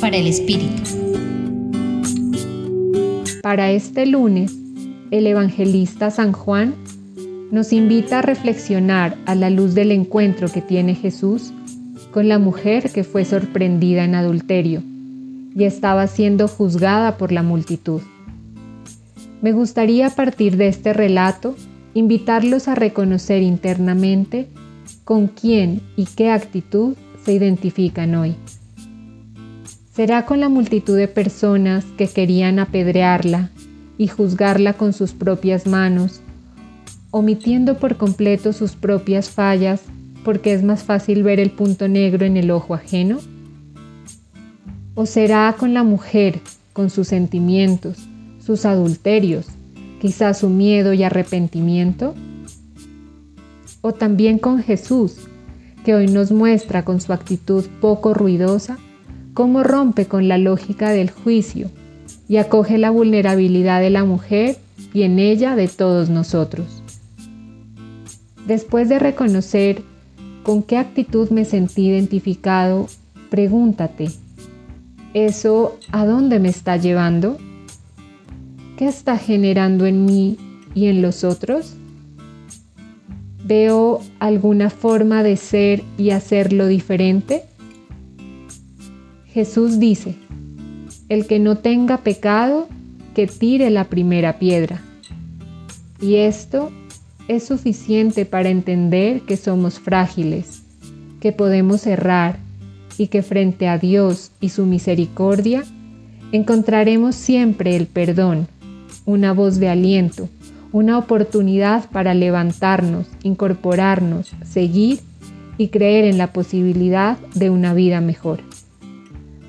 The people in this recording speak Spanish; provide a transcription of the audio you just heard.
Para el Espíritu. Para este lunes, el evangelista San Juan nos invita a reflexionar a la luz del encuentro que tiene Jesús con la mujer que fue sorprendida en adulterio y estaba siendo juzgada por la multitud. Me gustaría a partir de este relato invitarlos a reconocer internamente con quién y qué actitud se identifican hoy. ¿Será con la multitud de personas que querían apedrearla y juzgarla con sus propias manos, omitiendo por completo sus propias fallas porque es más fácil ver el punto negro en el ojo ajeno? ¿O será con la mujer, con sus sentimientos, sus adulterios, quizás su miedo y arrepentimiento? ¿O también con Jesús, que hoy nos muestra con su actitud poco ruidosa cómo rompe con la lógica del juicio y acoge la vulnerabilidad de la mujer y en ella de todos nosotros. Después de reconocer con qué actitud me sentí identificado, pregúntate, ¿eso a dónde me está llevando? ¿Qué está generando en mí y en los otros? ¿Veo alguna forma de ser y hacerlo diferente? Jesús dice, el que no tenga pecado, que tire la primera piedra. Y esto es suficiente para entender que somos frágiles, que podemos errar y que frente a Dios y su misericordia encontraremos siempre el perdón, una voz de aliento, una oportunidad para levantarnos, incorporarnos, seguir y creer en la posibilidad de una vida mejor.